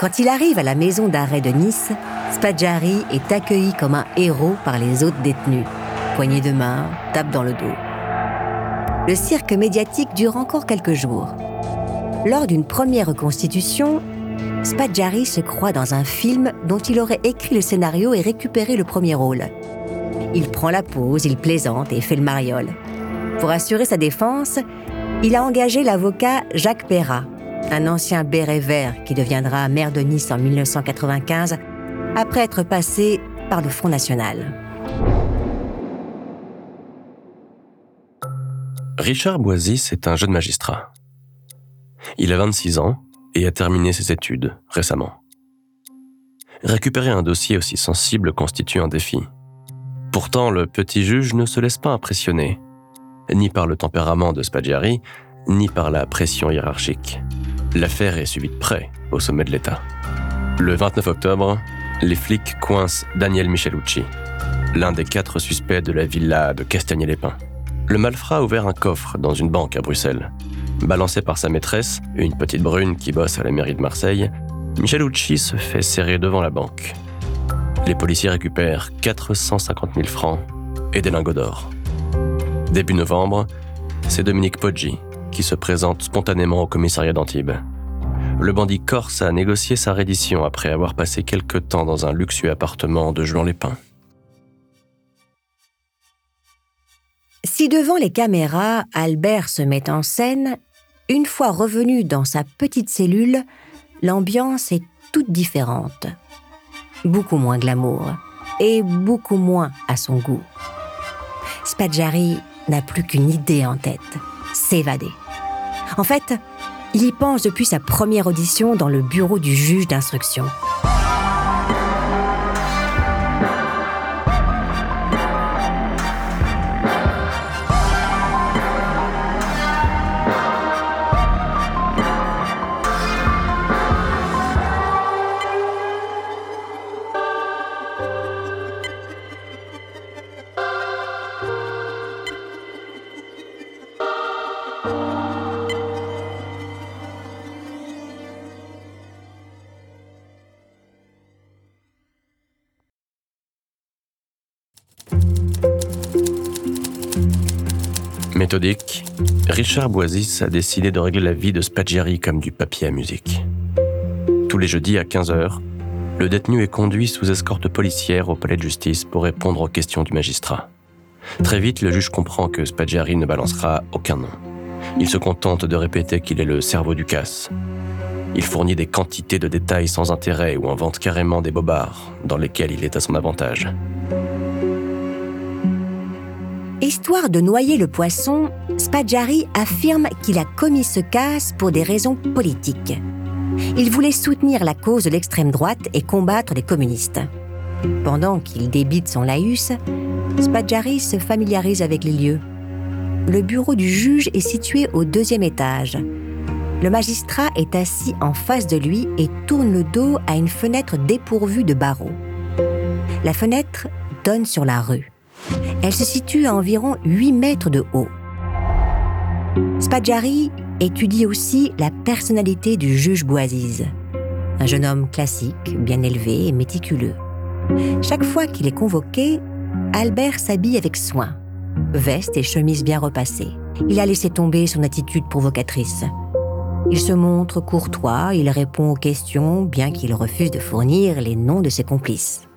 Quand il arrive à la maison d'arrêt de Nice, Spadjari est accueilli comme un héros par les autres détenus. Poignée de main, tape dans le dos. Le cirque médiatique dure encore quelques jours. Lors d'une première reconstitution, Spadjari se croit dans un film dont il aurait écrit le scénario et récupéré le premier rôle. Il prend la pause, il plaisante et fait le mariole. Pour assurer sa défense, il a engagé l'avocat Jacques Perrat, un ancien béret vert qui deviendra maire de Nice en 1995 après être passé par le Front National. Richard Boisis est un jeune magistrat. Il a 26 ans et a terminé ses études récemment. Récupérer un dossier aussi sensible constitue un défi. Pourtant, le petit juge ne se laisse pas impressionner, ni par le tempérament de Spaggiari, ni par la pression hiérarchique. L'affaire est suivie de près au sommet de l'État. Le 29 octobre, les flics coincent Daniel Michelucci, l'un des quatre suspects de la villa de Castagnet-les-Pins. Le malfrat a ouvert un coffre dans une banque à Bruxelles. Balancé par sa maîtresse, une petite brune qui bosse à la mairie de Marseille, Michelucci se fait serrer devant la banque. Les policiers récupèrent 450 000 francs et des lingots d'or. Début novembre, c'est Dominique Poggi qui se présente spontanément au commissariat d'Antibes. Le bandit corse a négocié sa reddition après avoir passé quelque temps dans un luxueux appartement de Juan-les-Pins. Si devant les caméras, Albert se met en scène, une fois revenu dans sa petite cellule, l'ambiance est toute différente. Beaucoup moins glamour et beaucoup moins à son goût. Spadjari n'a plus qu'une idée en tête, s'évader. En fait, il y pense depuis sa première audition dans le bureau du juge d'instruction. Méthodique, Richard Boisis a décidé de régler la vie de Spaggiari comme du papier à musique. Tous les jeudis à 15h, le détenu est conduit sous escorte policière au palais de justice pour répondre aux questions du magistrat. Très vite, le juge comprend que Spaggiari ne balancera aucun nom. Il se contente de répéter qu'il est le cerveau du casse. Il fournit des quantités de détails sans intérêt ou invente carrément des bobards dans lesquels il est à son avantage. Histoire de noyer le poisson, Spadjari affirme qu'il a commis ce casse pour des raisons politiques. Il voulait soutenir la cause de l'extrême droite et combattre les communistes. Pendant qu'il débite son laïus, Spadjari se familiarise avec les lieux. Le bureau du juge est situé au deuxième étage. Le magistrat est assis en face de lui et tourne le dos à une fenêtre dépourvue de barreaux. La fenêtre donne sur la rue. Elle se situe à environ 8 mètres de haut. Spadjari étudie aussi la personnalité du juge Boisiz. Un jeune homme classique, bien élevé et méticuleux. Chaque fois qu'il est convoqué, Albert s'habille avec soin. Veste et chemise bien repassées. Il a laissé tomber son attitude provocatrice. Il se montre courtois, il répond aux questions, bien qu'il refuse de fournir les noms de ses complices.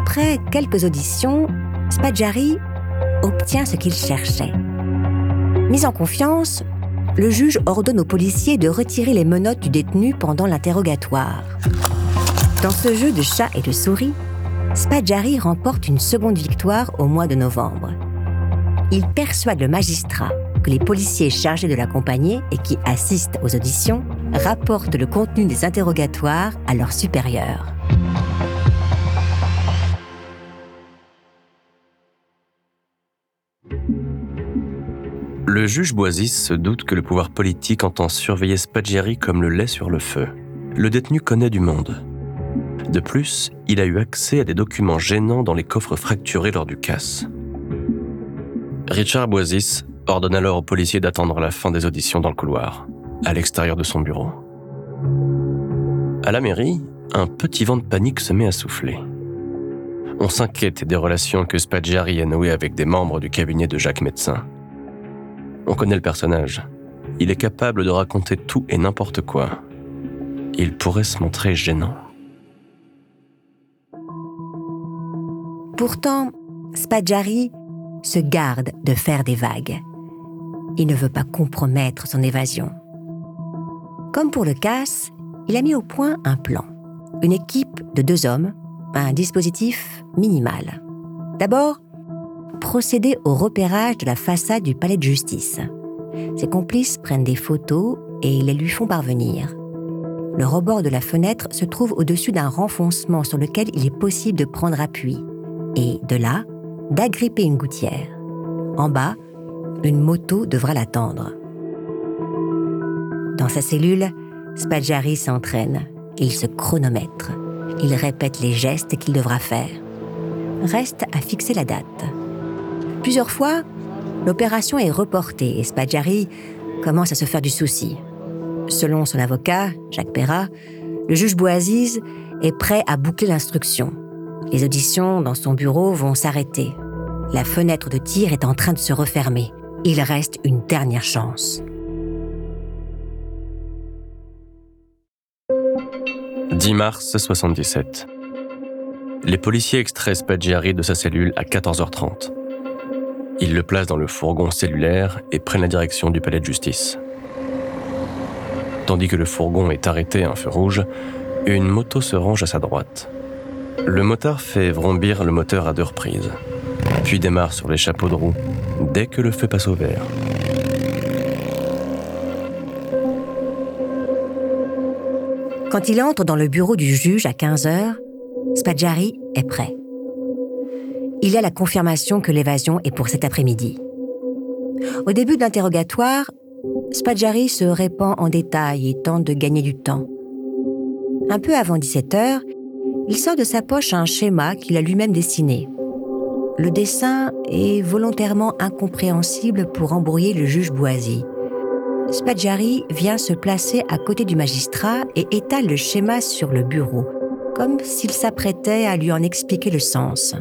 Après quelques auditions, Spadjari obtient ce qu'il cherchait. Mis en confiance, le juge ordonne aux policiers de retirer les menottes du détenu pendant l'interrogatoire. Dans ce jeu de chat et de souris, Spadjari remporte une seconde victoire au mois de novembre. Il persuade le magistrat que les policiers chargés de l'accompagner et qui assistent aux auditions rapportent le contenu des interrogatoires à leurs supérieurs. Le juge Boisis se doute que le pouvoir politique entend surveiller Spaggiari comme le lait sur le feu. Le détenu connaît du monde. De plus, il a eu accès à des documents gênants dans les coffres fracturés lors du casse. Richard Boisis ordonne alors aux policiers d'attendre la fin des auditions dans le couloir, à l'extérieur de son bureau. À la mairie, un petit vent de panique se met à souffler. On s'inquiète des relations que Spaggiari a nouées avec des membres du cabinet de Jacques Médecin. On connaît le personnage. Il est capable de raconter tout et n'importe quoi. Il pourrait se montrer gênant. Pourtant, Spaggiari se garde de faire des vagues. Il ne veut pas compromettre son évasion. Comme pour le casse, il a mis au point un plan. Une équipe de deux hommes, un dispositif minimal. D'abord, procéder au repérage de la façade du palais de justice. Ses complices prennent des photos et les lui font parvenir. Le rebord de la fenêtre se trouve au-dessus d'un renfoncement sur lequel il est possible de prendre appui et, de là, d'agripper une gouttière. En bas, une moto devra l'attendre. Dans sa cellule, Spaggiari s'entraîne. Il se chronomètre. Il répète les gestes qu'il devra faire. Reste à fixer la date. Plusieurs fois, l'opération est reportée et Spaggiari commence à se faire du souci. Selon son avocat, Jacques Perra, le juge Boaziz est prêt à boucler l'instruction. Les auditions dans son bureau vont s'arrêter. La fenêtre de tir est en train de se refermer. Il reste une dernière chance. 10 mars 77. Les policiers extraient Spaggiari de sa cellule à 14h30. Ils le placent dans le fourgon cellulaire et prennent la direction du palais de justice. Tandis que le fourgon est arrêté à un feu rouge, une moto se range à sa droite. Le motard fait vrombir le moteur à deux reprises, puis démarre sur les chapeaux de roue dès que le feu passe au vert. Quand il entre dans le bureau du juge à 15h, Spaggiari est prêt. Il a la confirmation que l'évasion est pour cet après-midi. Au début de l'interrogatoire, Spaggiari se répand en détail et tente de gagner du temps. Un peu avant 17h, il sort de sa poche un schéma qu'il a lui-même dessiné. Le dessin est volontairement incompréhensible pour embrouiller le juge Boisy. Spaggiari vient se placer à côté du magistrat et étale le schéma sur le bureau, comme s'il s'apprêtait à lui en expliquer le sens.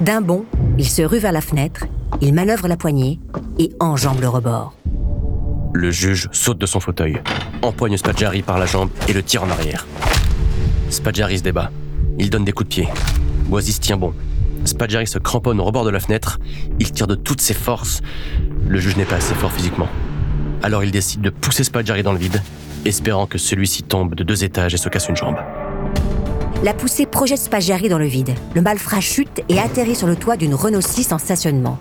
D'un bond, il se rue vers la fenêtre, il manœuvre la poignée et enjambe le rebord. Le juge saute de son fauteuil, empoigne Spaggiari par la jambe et le tire en arrière. Spaggiari se débat. Il donne des coups de pied. Boisis tient bon. Spaggiari se cramponne au rebord de la fenêtre. Il tire de toutes ses forces. Le juge n'est pas assez fort physiquement. Alors il décide de pousser Spaggiari dans le vide, espérant que celui-ci tombe de deux étages et se casse une jambe. La poussée projette Spaggiari dans le vide. Le malfrat chute et atterrit sur le toit d'une Renault 6 en stationnement.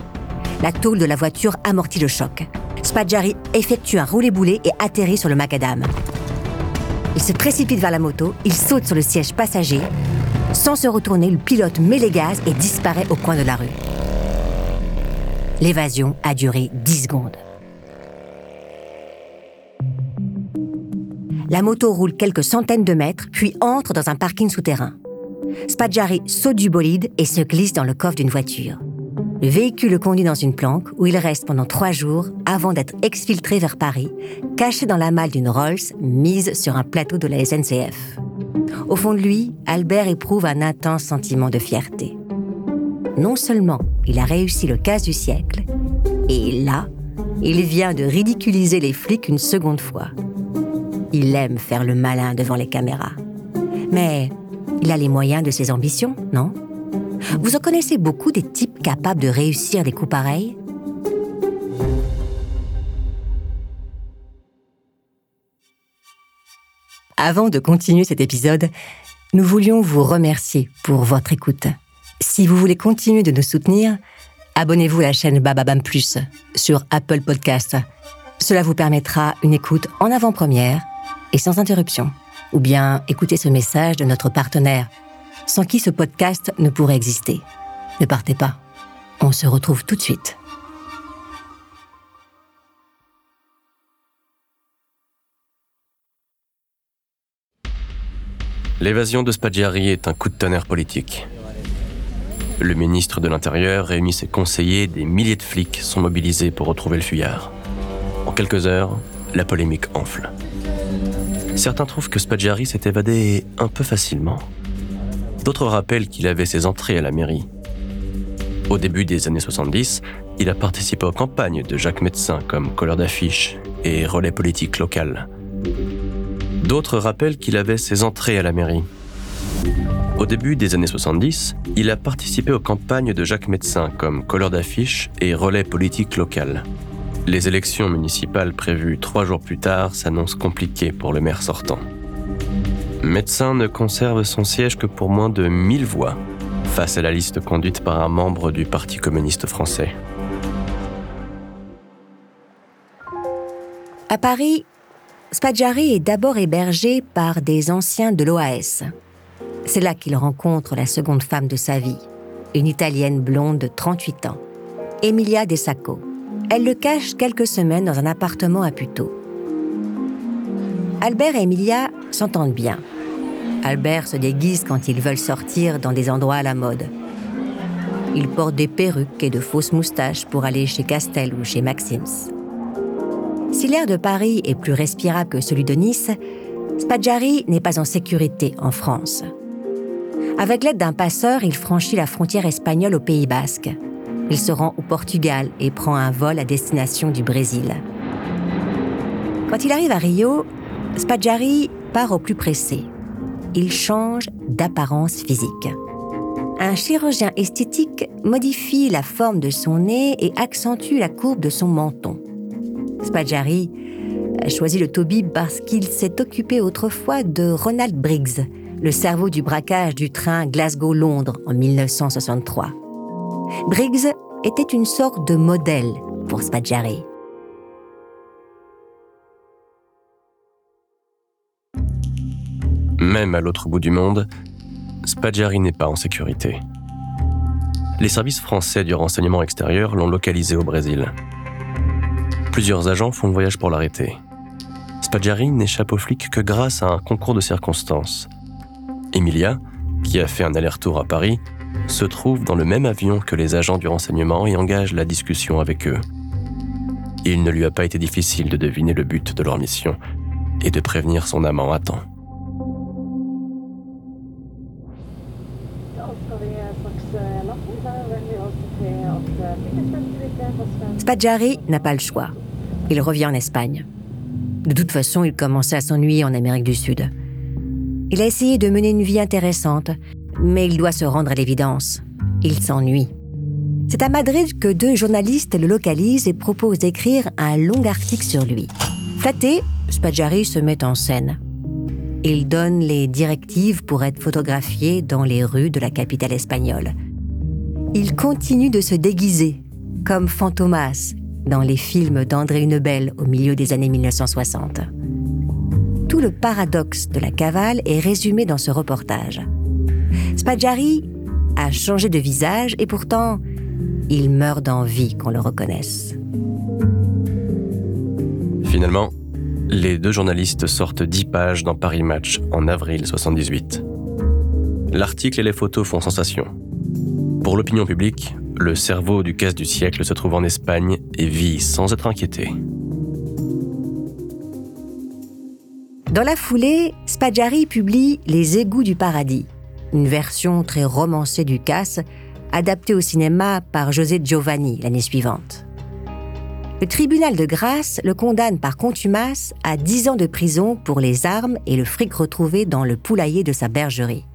La tôle de la voiture amortit le choc. Spaggiari effectue un roulé-boulé et atterrit sur le macadam. Il se précipite vers la moto, il saute sur le siège passager. Sans se retourner, le pilote met les gaz et disparaît au coin de la rue. L'évasion a duré 10 secondes. La moto roule quelques centaines de mètres, puis entre dans un parking souterrain. Spaggiari saute du bolide et se glisse dans le coffre d'une voiture. Le véhicule le conduit dans une planque où il reste pendant trois jours avant d'être exfiltré vers Paris, caché dans la malle d'une Rolls mise sur un plateau de la SNCF. Au fond de lui, Albert éprouve un intense sentiment de fierté. Non seulement il a réussi le casse du siècle, et là, il vient de ridiculiser les flics une seconde fois. Il aime faire le malin devant les caméras. Mais il a les moyens de ses ambitions, non? Vous en connaissez beaucoup des types capables de réussir des coups pareils? Avant de continuer cet épisode, nous voulions vous remercier pour votre écoute. Si vous voulez continuer de nous soutenir, abonnez-vous à la chaîne Bababam Plus sur Apple Podcast. Cela vous permettra une écoute en avant-première et sans interruption. Ou bien écoutez ce message de notre partenaire, sans qui ce podcast ne pourrait exister. Ne partez pas. On se retrouve tout de suite. L'évasion de Spaggiari est un coup de tonnerre politique. Le ministre de l'Intérieur réunit ses conseillers, des milliers de flics sont mobilisés pour retrouver le fuyard. En quelques heures, la polémique enfle. Certains trouvent que Spaggiari s'est évadé un peu facilement. D'autres rappellent qu'il avait ses entrées à la mairie. Au début des années 70, il a participé aux campagnes de Jacques Médecin comme colleur d'affiches et relais politique local. D'autres rappellent qu'il avait ses entrées à la mairie. Au début des années 70, il a participé aux campagnes de Jacques Médecin comme colleur d'affiches et relais politique local. Les élections municipales prévues trois jours plus tard s'annoncent compliquées pour le maire sortant. Médecin ne conserve son siège que pour moins de 1000 voix, face à la liste conduite par un membre du Parti communiste français. À Paris, Spaggiari est d'abord hébergé par des anciens de l'OAS. C'est là qu'il rencontre la seconde femme de sa vie, une Italienne blonde de 38 ans, Emilia De Sacco. Elle le cache quelques semaines dans un appartement à Puteaux. Albert et Emilia s'entendent bien. Albert se déguise quand ils veulent sortir dans des endroits à la mode. Il porte des perruques et de fausses moustaches pour aller chez Castel ou chez Maxims. Si l'air de Paris est plus respirable que celui de Nice, Spaggiari n'est pas en sécurité en France. Avec l'aide d'un passeur, il franchit la frontière espagnole au Pays basque. Il se rend au Portugal et prend un vol à destination du Brésil. Quand il arrive à Rio, Spaggiari part au plus pressé. Il change d'apparence physique. Un chirurgien esthétique modifie la forme de son nez et accentue la courbe de son menton. Spaggiari a choisi le Toby parce qu'il s'est occupé autrefois de Ronald Briggs, le cerveau du braquage du train Glasgow-Londres en 1963. Briggs était une sorte de modèle pour Spaggiari. Même à l'autre bout du monde, Spaggiari n'est pas en sécurité. Les services français du renseignement extérieur l'ont localisé au Brésil. Plusieurs agents font le voyage pour l'arrêter. Spaggiari n'échappe aux flics que grâce à un concours de circonstances. Emilia, qui a fait un aller-retour à Paris, se trouve dans le même avion que les agents du renseignement et engage la discussion avec eux. Il ne lui a pas été difficile de deviner le but de leur mission et de prévenir son amant à temps. Spaggiari n'a pas le choix. Il revient en Espagne. De toute façon, il commençait à s'ennuyer en Amérique du Sud. Il a essayé de mener une vie intéressante, mais il doit se rendre à l'évidence. Il s'ennuie. C'est à Madrid que deux journalistes le localisent et proposent d'écrire un long article sur lui. Flatté, Spaggiari se met en scène. Il donne les directives pour être photographié dans les rues de la capitale espagnole. Il continue de se déguiser, comme Fantomas dans les films d'André Hunebelle au milieu des années 1960. Tout le paradoxe de la cavale est résumé dans ce reportage. Spaggiari a changé de visage et pourtant, il meurt d'envie qu'on le reconnaisse. Finalement, les deux journalistes sortent dix pages dans Paris Match en avril 78. L'article et les photos font sensation. Pour l'opinion publique, le cerveau du casse du siècle se trouve en Espagne et vit sans être inquiété. Dans la foulée, Spaggiari publie Les égouts du paradis, une version très romancée du casse, adaptée au cinéma par José Giovanni l'année suivante. Le tribunal de grâce le condamne par contumace à 10 ans de prison pour les armes et le fric retrouvé dans le poulailler de sa bergerie.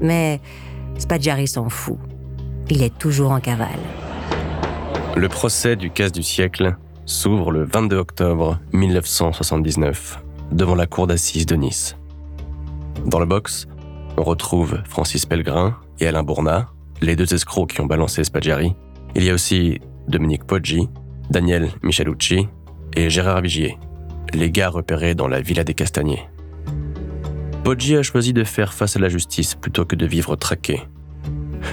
Mais Spaggiari s'en fout il est toujours en cavale. Le procès du casse du siècle s'ouvre le 22 octobre 1979 devant la cour d'assises de Nice. Dans le box, on retrouve Francis Pellegrin et Alain Bournat, les deux escrocs qui ont balancé Spaggiari. Il y a aussi Dominique Poggi, Daniel Michelucci et Gérard Vigier, les gars repérés dans la Villa des Castagniers. Poggi a choisi de faire face à la justice plutôt que de vivre traqué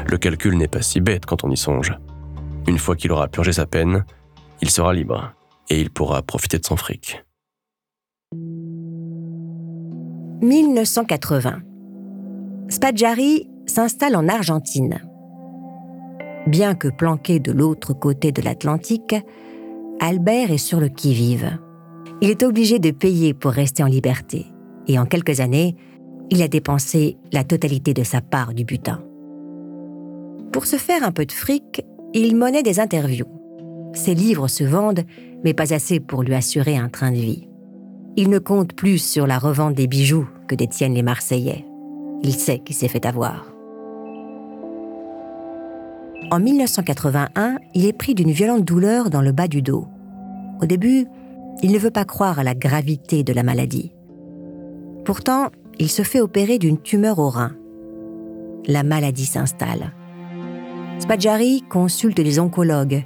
le calcul n'est pas si bête quand on y songe. Une fois qu'il aura purgé sa peine, il sera libre et il pourra profiter de son fric. 1980. Spaggiari s'installe en Argentine. Bien que planqué de l'autre côté de l'Atlantique, Albert est sur le qui-vive. Il est obligé de payer pour rester en liberté Et en quelques années, il a dépensé la totalité de sa part du butin. Pour se faire un peu de fric, il monnaie des interviews. Ses livres se vendent, mais pas assez pour lui assurer un train de vie. Il ne compte plus sur la revente des bijoux que détiennent les Marseillais. Il sait qu'il s'est fait avoir. En 1981, il est pris d'une violente douleur dans le bas du dos. Au début, il ne veut pas croire à la gravité de la maladie. Pourtant, il se fait opérer d'une tumeur au rein. La maladie s'installe. Spadjari consulte les oncologues.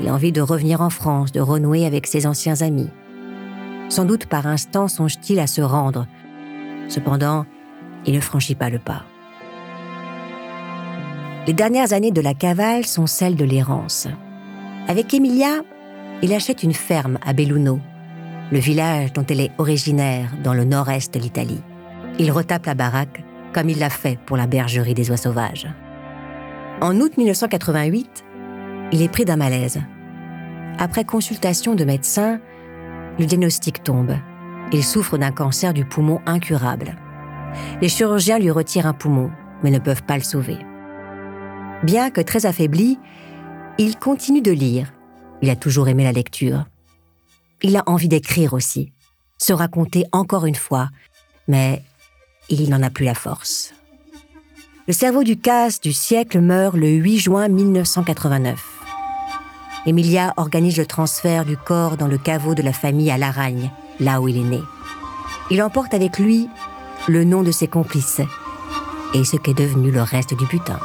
Il a envie de revenir en France, de renouer avec ses anciens amis. Sans doute par instant songe-t-il à se rendre. Cependant, il ne franchit pas le pas. Les dernières années de la cavale sont celles de l'errance. Avec Emilia, il achète une ferme à Belluno, le village dont elle est originaire dans le nord-est de l'Italie. Il retape la baraque comme il l'a fait pour la bergerie des oies sauvages. En août 1988, il est pris d'un malaise. Après consultation de médecins, le diagnostic tombe. Il souffre d'un cancer du poumon incurable. Les chirurgiens lui retirent un poumon, mais ne peuvent pas le sauver. Bien que très affaibli, il continue de lire. Il a toujours aimé la lecture. Il a envie d'écrire aussi, se raconter encore une fois, mais il n'en a plus la force. Le cerveau du casse du siècle meurt le 8 juin 1989. Emilia organise le transfert du corps dans le caveau de la famille à Laragne, là où il est né. Il emporte avec lui le nom de ses complices et ce qu'est devenu le reste du butin.